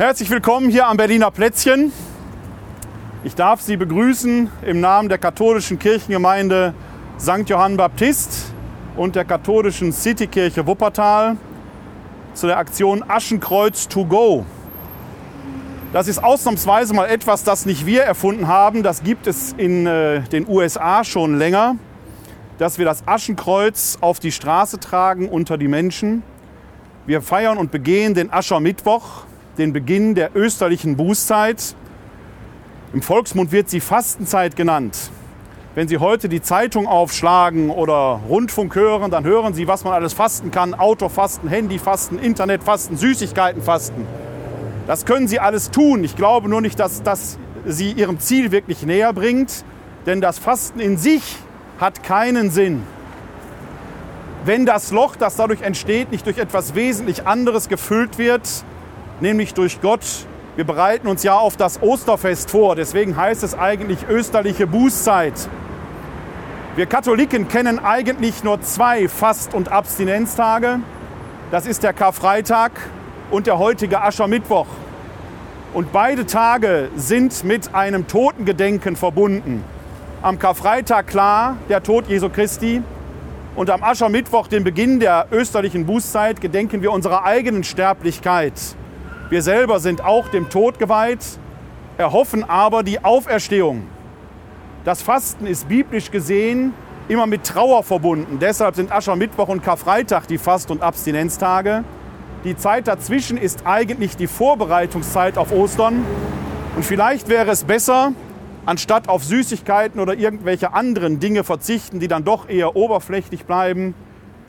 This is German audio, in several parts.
Herzlich willkommen hier am Berliner Plätzchen. Ich darf Sie begrüßen im Namen der katholischen Kirchengemeinde St. Johann Baptist und der katholischen Citykirche Wuppertal zu der Aktion Aschenkreuz to go. Das ist ausnahmsweise mal etwas, das nicht wir erfunden haben. Das gibt es in äh, den USA schon länger, dass wir das Aschenkreuz auf die Straße tragen unter die Menschen. Wir feiern und begehen den Aschermittwoch, den Beginn der österlichen Bußzeit. Im Volksmund wird sie Fastenzeit genannt. Wenn Sie heute die Zeitung aufschlagen oder Rundfunk hören, dann hören Sie, was man alles fasten kann. Autofasten, Handyfasten, Internetfasten, Süßigkeitenfasten. Das können Sie alles tun. Ich glaube nur nicht, dass das Sie Ihrem Ziel wirklich näher bringt. Denn das Fasten in sich hat keinen Sinn. Wenn das Loch, das dadurch entsteht, nicht durch etwas wesentlich anderes gefüllt wird, nämlich durch Gott. Wir bereiten uns ja auf das Osterfest vor, deswegen heißt es eigentlich österliche Bußzeit. Wir Katholiken kennen eigentlich nur zwei Fast- und Abstinenztage. Das ist der Karfreitag und der heutige Aschermittwoch. Und beide Tage sind mit einem Totengedenken verbunden. Am Karfreitag klar der Tod Jesu Christi und am Aschermittwoch, den Beginn der österlichen Bußzeit, gedenken wir unserer eigenen Sterblichkeit. Wir selber sind auch dem Tod geweiht, erhoffen aber die Auferstehung. Das Fasten ist biblisch gesehen immer mit Trauer verbunden. Deshalb sind Aschermittwoch und Karfreitag die Fast- und Abstinenztage. Die Zeit dazwischen ist eigentlich die Vorbereitungszeit auf Ostern. Und vielleicht wäre es besser, anstatt auf Süßigkeiten oder irgendwelche anderen Dinge verzichten, die dann doch eher oberflächlich bleiben,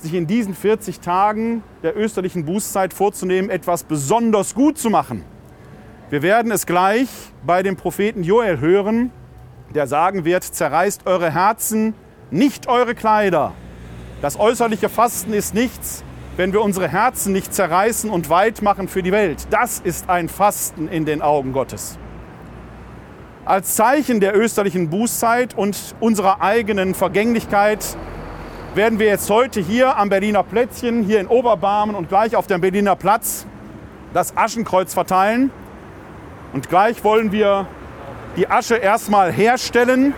sich in diesen 40 Tagen der österlichen Bußzeit vorzunehmen, etwas besonders gut zu machen. Wir werden es gleich bei dem Propheten Joel hören, der sagen wird, zerreißt eure Herzen, nicht eure Kleider. Das äußerliche Fasten ist nichts, wenn wir unsere Herzen nicht zerreißen und weit machen für die Welt. Das ist ein Fasten in den Augen Gottes. Als Zeichen der österlichen Bußzeit und unserer eigenen Vergänglichkeit werden wir jetzt heute hier am Berliner Plätzchen, hier in Oberbarmen und gleich auf dem Berliner Platz das Aschenkreuz verteilen. Und gleich wollen wir die Asche erstmal herstellen,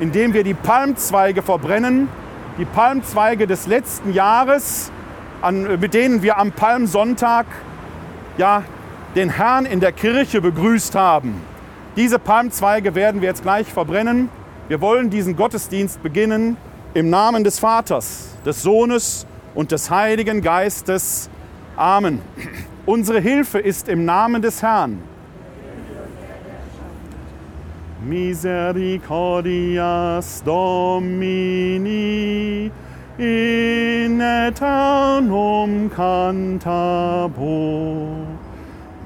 indem wir die Palmzweige verbrennen. Die Palmzweige des letzten Jahres, an, mit denen wir am Palmsonntag ja, den Herrn in der Kirche begrüßt haben. Diese Palmzweige werden wir jetzt gleich verbrennen. Wir wollen diesen Gottesdienst beginnen im Namen des Vaters, des Sohnes und des Heiligen Geistes. Amen. Unsere Hilfe ist im Namen des Herrn. Misericordias Domini in aeternum cantabo.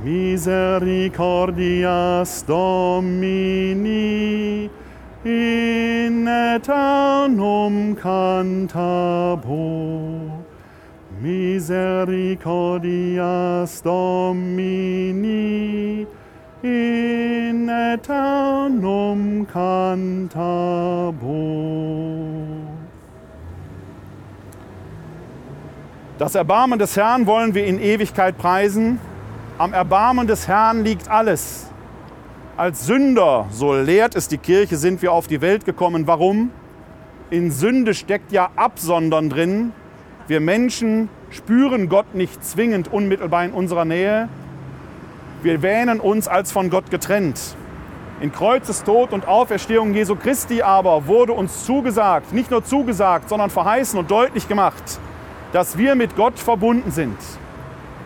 Misericordias Domini in aeternum cantabo. Misericordias Domini in aeternum cantabo. Das Erbarmen des Herrn wollen wir in Ewigkeit preisen. Am Erbarmen des Herrn liegt alles. Als Sünder, so lehrt es die Kirche, sind wir auf die Welt gekommen. Warum? In Sünde steckt ja Absondern drin. Wir Menschen spüren Gott nicht zwingend unmittelbar in unserer Nähe. Wir wähnen uns als von Gott getrennt. In Kreuzestod und Auferstehung Jesu Christi aber wurde uns zugesagt, nicht nur zugesagt, sondern verheißen und deutlich gemacht, dass wir mit Gott verbunden sind.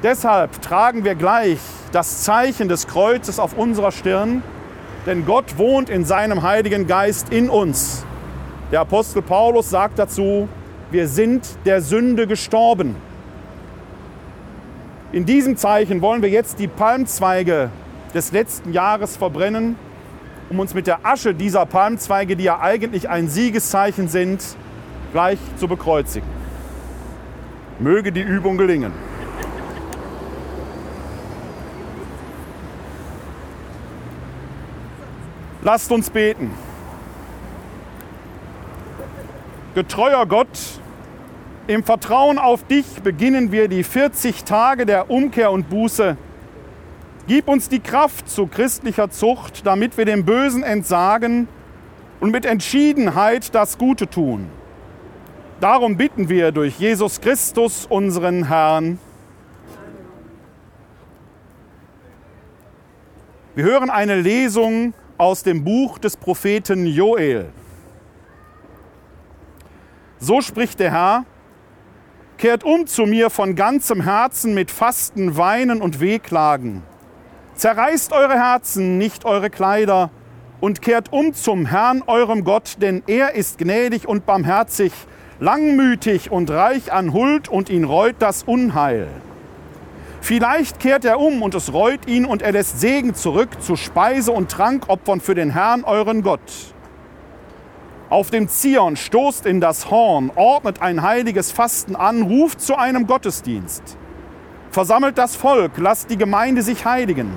Deshalb tragen wir gleich das Zeichen des Kreuzes auf unserer Stirn, denn Gott wohnt in seinem Heiligen Geist in uns. Der Apostel Paulus sagt dazu, wir sind der Sünde gestorben. In diesem Zeichen wollen wir jetzt die Palmzweige des letzten Jahres verbrennen, um uns mit der Asche dieser Palmzweige, die ja eigentlich ein Siegeszeichen sind, gleich zu bekreuzigen. Möge die Übung gelingen. Lasst uns beten. Getreuer Gott, im Vertrauen auf dich beginnen wir die 40 Tage der Umkehr und Buße. Gib uns die Kraft zu christlicher Zucht, damit wir dem Bösen entsagen und mit Entschiedenheit das Gute tun. Darum bitten wir durch Jesus Christus, unseren Herrn. Wir hören eine Lesung aus dem Buch des Propheten Joel. So spricht der Herr, kehrt um zu mir von ganzem Herzen mit Fasten, Weinen und Wehklagen. Zerreißt eure Herzen, nicht eure Kleider, und kehrt um zum Herrn, eurem Gott, denn er ist gnädig und barmherzig, langmütig und reich an Huld, und ihn reut das Unheil. Vielleicht kehrt er um und es reut ihn und er lässt Segen zurück zu Speise und Trankopfern für den Herrn, euren Gott. Auf dem Zion stoßt in das Horn, ordnet ein heiliges Fasten an, ruft zu einem Gottesdienst. Versammelt das Volk, lasst die Gemeinde sich heiligen.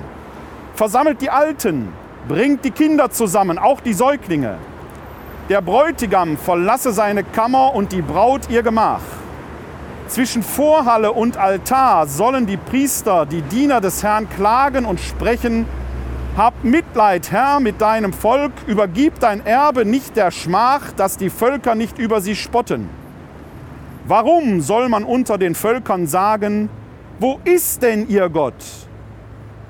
Versammelt die Alten, bringt die Kinder zusammen, auch die Säuglinge. Der Bräutigam verlasse seine Kammer und die Braut ihr Gemach. Zwischen Vorhalle und Altar sollen die Priester, die Diener des Herrn, klagen und sprechen, Hab Mitleid, Herr, mit deinem Volk, übergib dein Erbe nicht der Schmach, dass die Völker nicht über sie spotten. Warum soll man unter den Völkern sagen, wo ist denn ihr Gott?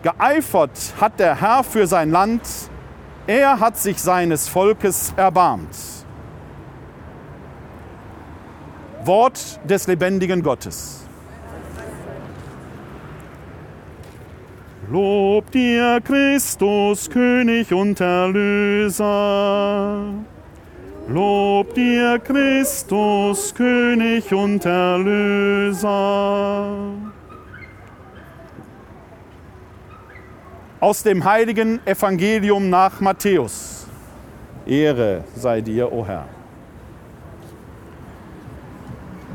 Geeifert hat der Herr für sein Land, er hat sich seines Volkes erbarmt. Wort des lebendigen Gottes. Lob dir, Christus, König und Erlöser. Lob dir, Christus, König und Erlöser. Aus dem heiligen Evangelium nach Matthäus. Ehre sei dir, o Herr.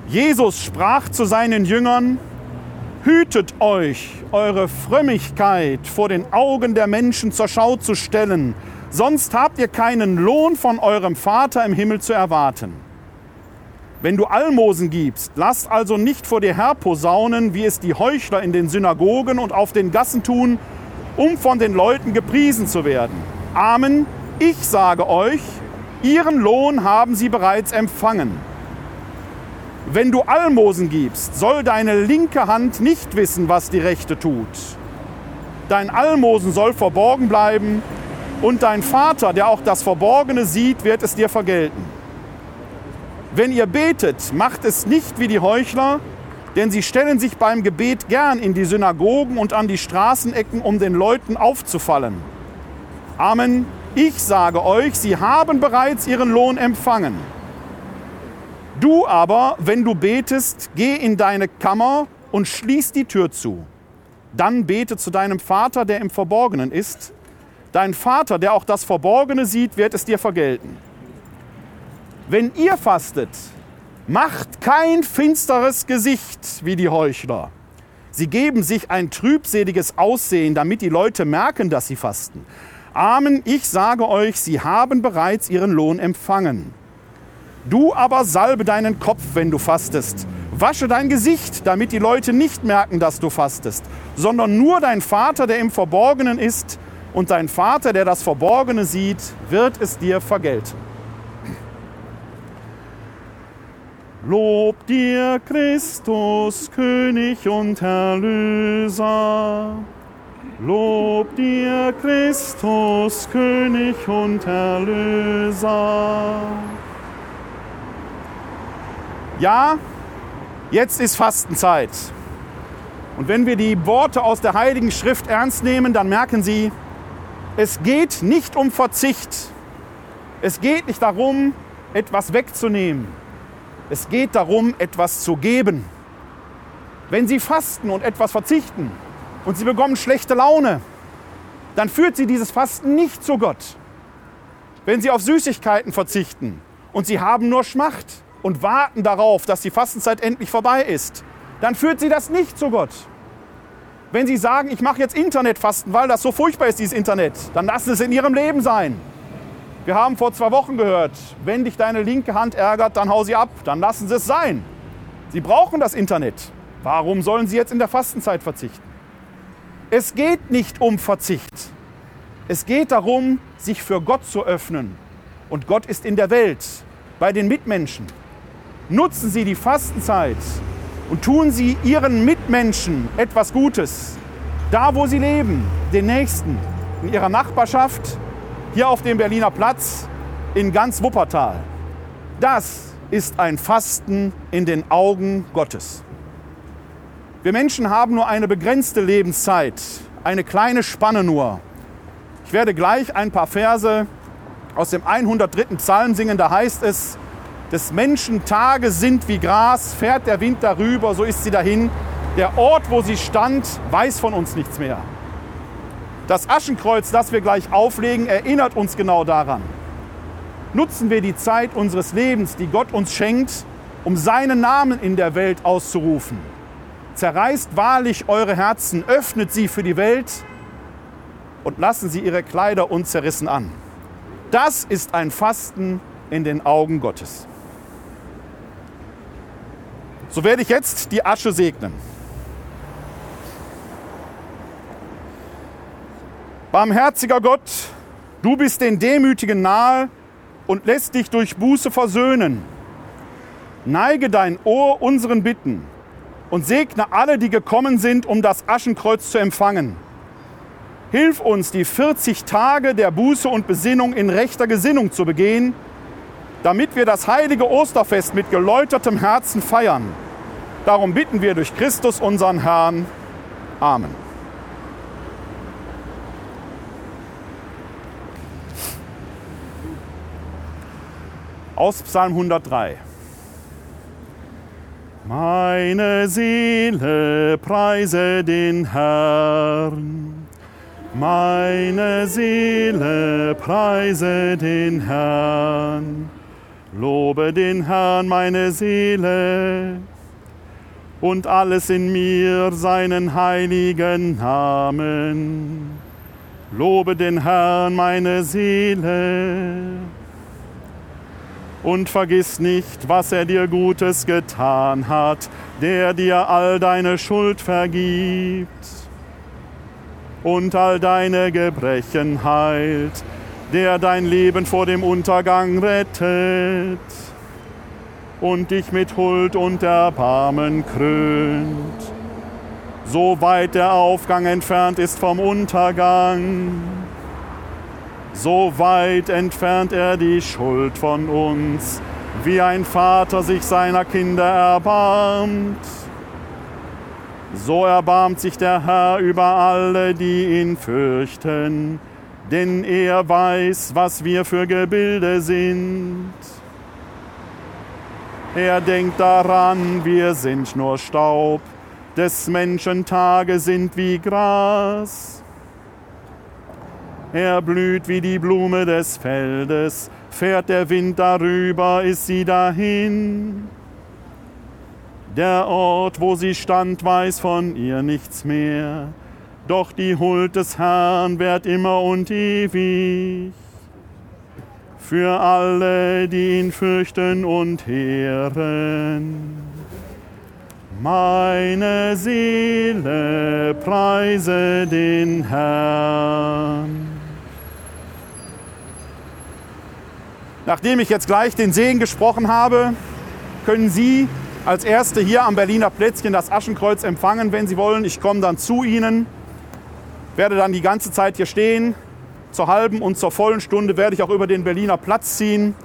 Jesus sprach zu seinen Jüngern, Hütet euch, eure Frömmigkeit vor den Augen der Menschen zur Schau zu stellen, sonst habt ihr keinen Lohn von eurem Vater im Himmel zu erwarten. Wenn du Almosen gibst, lass also nicht vor dir herposaunen, wie es die Heuchler in den Synagogen und auf den Gassen tun, um von den Leuten gepriesen zu werden. Amen, ich sage euch, ihren Lohn haben sie bereits empfangen. Wenn du Almosen gibst, soll deine linke Hand nicht wissen, was die rechte tut. Dein Almosen soll verborgen bleiben und dein Vater, der auch das Verborgene sieht, wird es dir vergelten. Wenn ihr betet, macht es nicht wie die Heuchler, denn sie stellen sich beim Gebet gern in die Synagogen und an die Straßenecken, um den Leuten aufzufallen. Amen. Ich sage euch, sie haben bereits ihren Lohn empfangen. Du aber, wenn du betest, geh in deine Kammer und schließ die Tür zu. Dann bete zu deinem Vater, der im Verborgenen ist. Dein Vater, der auch das Verborgene sieht, wird es dir vergelten. Wenn ihr fastet, macht kein finsteres Gesicht wie die Heuchler. Sie geben sich ein trübseliges Aussehen, damit die Leute merken, dass sie fasten. Amen, ich sage euch, sie haben bereits ihren Lohn empfangen. Du aber salbe deinen Kopf, wenn du fastest. Wasche dein Gesicht, damit die Leute nicht merken, dass du fastest, sondern nur dein Vater, der im Verborgenen ist, und dein Vater, der das Verborgene sieht, wird es dir vergelten. Lob dir, Christus, König und Erlöser. Lob dir, Christus, König und Erlöser. Ja, jetzt ist Fastenzeit. Und wenn wir die Worte aus der Heiligen Schrift ernst nehmen, dann merken Sie, es geht nicht um Verzicht. Es geht nicht darum, etwas wegzunehmen. Es geht darum, etwas zu geben. Wenn Sie fasten und etwas verzichten und Sie bekommen schlechte Laune, dann führt Sie dieses Fasten nicht zu Gott. Wenn Sie auf Süßigkeiten verzichten und Sie haben nur Schmacht, und warten darauf, dass die Fastenzeit endlich vorbei ist, dann führt sie das nicht zu Gott. Wenn sie sagen, ich mache jetzt Internetfasten, weil das so furchtbar ist, dieses Internet, dann lassen Sie es in ihrem Leben sein. Wir haben vor zwei Wochen gehört, wenn dich deine linke Hand ärgert, dann hau sie ab, dann lassen Sie es sein. Sie brauchen das Internet. Warum sollen Sie jetzt in der Fastenzeit verzichten? Es geht nicht um Verzicht. Es geht darum, sich für Gott zu öffnen. Und Gott ist in der Welt, bei den Mitmenschen. Nutzen Sie die Fastenzeit und tun Sie Ihren Mitmenschen etwas Gutes. Da, wo Sie leben, den Nächsten, in Ihrer Nachbarschaft, hier auf dem Berliner Platz, in ganz Wuppertal. Das ist ein Fasten in den Augen Gottes. Wir Menschen haben nur eine begrenzte Lebenszeit, eine kleine Spanne nur. Ich werde gleich ein paar Verse aus dem 103. Psalm singen, da heißt es, des Menschen Tage sind wie Gras, fährt der Wind darüber, so ist sie dahin. Der Ort, wo sie stand, weiß von uns nichts mehr. Das Aschenkreuz, das wir gleich auflegen, erinnert uns genau daran. Nutzen wir die Zeit unseres Lebens, die Gott uns schenkt, um seinen Namen in der Welt auszurufen. Zerreißt wahrlich eure Herzen, öffnet sie für die Welt und lassen sie ihre Kleider unzerrissen an. Das ist ein Fasten in den Augen Gottes. So werde ich jetzt die Asche segnen. Barmherziger Gott, du bist den Demütigen nahe und lässt dich durch Buße versöhnen. Neige dein Ohr unseren Bitten und segne alle, die gekommen sind, um das Aschenkreuz zu empfangen. Hilf uns, die 40 Tage der Buße und Besinnung in rechter Gesinnung zu begehen, damit wir das heilige Osterfest mit geläutertem Herzen feiern. Darum bitten wir durch Christus unseren Herrn. Amen. Aus Psalm 103. Meine Seele preise den Herrn. Meine Seele preise den Herrn. Lobe den Herrn, meine Seele. Und alles in mir seinen heiligen Namen. Lobe den Herrn, meine Seele und vergiss nicht, was er dir Gutes getan hat, der dir all deine Schuld vergibt und all deine Gebrechen heilt, der dein Leben vor dem Untergang rettet und dich mit Huld und Erbarmen krönt, so weit der Aufgang entfernt ist vom Untergang so weit entfernt er die Schuld von uns, wie ein Vater sich seiner Kinder erbarmt. So erbarmt sich der Herr über alle, die ihn fürchten, denn er weiß, was wir für Gebilde sind. Er denkt daran, wir sind nur Staub, des Menschen Tage sind wie Gras. Er blüht wie die Blume des Feldes, fährt der Wind darüber, ist sie dahin. Der Ort, wo sie stand, weiß von ihr nichts mehr, doch die Huld des Herrn währt immer und ewig. Für alle, die ihn fürchten und heeren. Meine Seele preise den Herrn. Nachdem ich jetzt gleich den Segen gesprochen habe, können Sie als Erste hier am Berliner Plätzchen das Aschenkreuz empfangen, wenn Sie wollen. Ich komme dann zu Ihnen, werde dann die ganze Zeit hier stehen. Zur halben und zur vollen Stunde werde ich auch über den Berliner Platz ziehen,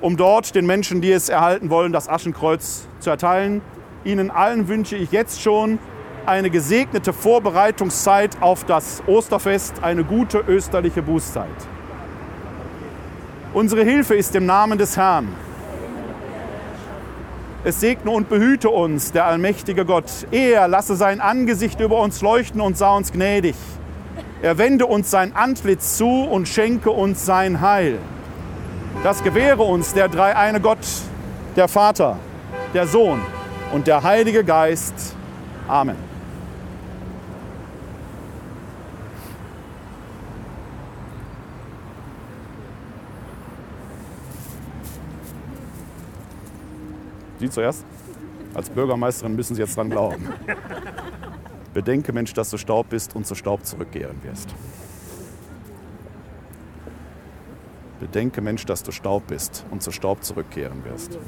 um dort den Menschen, die es erhalten wollen, das Aschenkreuz zu erteilen. Ihnen allen wünsche ich jetzt schon eine gesegnete Vorbereitungszeit auf das Osterfest, eine gute österliche Bußzeit. Unsere Hilfe ist im Namen des Herrn. Es segne und behüte uns, der allmächtige Gott. Er lasse sein Angesicht über uns leuchten und sah uns gnädig. Er wende uns sein Antlitz zu und schenke uns sein Heil. Das gewähre uns der dreieine Gott, der Vater, der Sohn und der Heilige Geist. Amen. Sie zuerst? Als Bürgermeisterin müssen Sie jetzt dran glauben. Bedenke, Mensch, dass du Staub bist und zu Staub zurückkehren wirst. Bedenke, Mensch, dass du Staub bist und zu Staub zurückkehren wirst.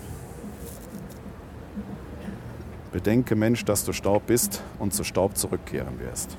Bedenke, Mensch, dass du Staub bist und zu Staub zurückkehren wirst.